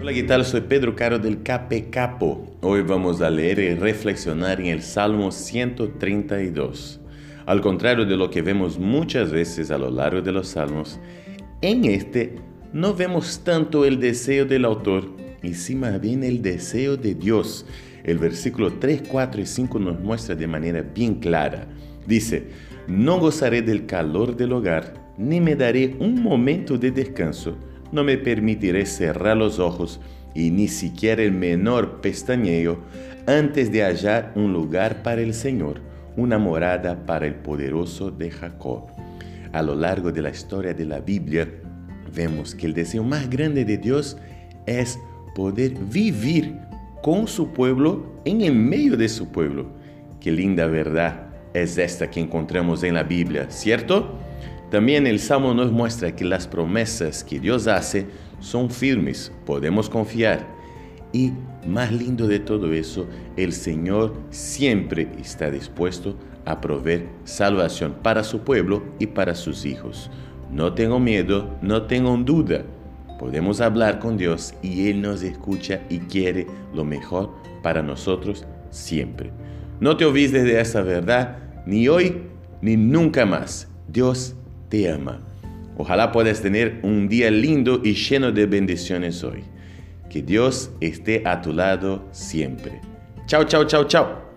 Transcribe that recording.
Hola, ¿qué tal? Soy Pedro Caro del Cape Capo. Hoy vamos a leer y reflexionar en el Salmo 132. Al contrario de lo que vemos muchas veces a lo largo de los salmos, en este no vemos tanto el deseo del autor, y sí más bien el deseo de Dios. El versículo 3, 4 y 5 nos muestra de manera bien clara. Dice, no gozaré del calor del hogar, ni me daré un momento de descanso, no me permitiré cerrar los ojos y ni siquiera el menor pestañeo antes de hallar un lugar para el Señor, una morada para el poderoso de Jacob. A lo largo de la historia de la Biblia, vemos que el deseo más grande de Dios es poder vivir con su pueblo en el medio de su pueblo. Qué linda verdad es esta que encontramos en la Biblia, ¿cierto? También el Salmo nos muestra que las promesas que Dios hace son firmes, podemos confiar. Y más lindo de todo eso, el Señor siempre está dispuesto a proveer salvación para su pueblo y para sus hijos. No tengo miedo, no tengo duda. Podemos hablar con Dios y Él nos escucha y quiere lo mejor para nosotros siempre. No te olvides de esa verdad, ni hoy ni nunca más. Dios te ama. Ojalá puedas tener un día lindo y lleno de bendiciones hoy. Que Dios esté a tu lado siempre. Chao, chao, chao, chao.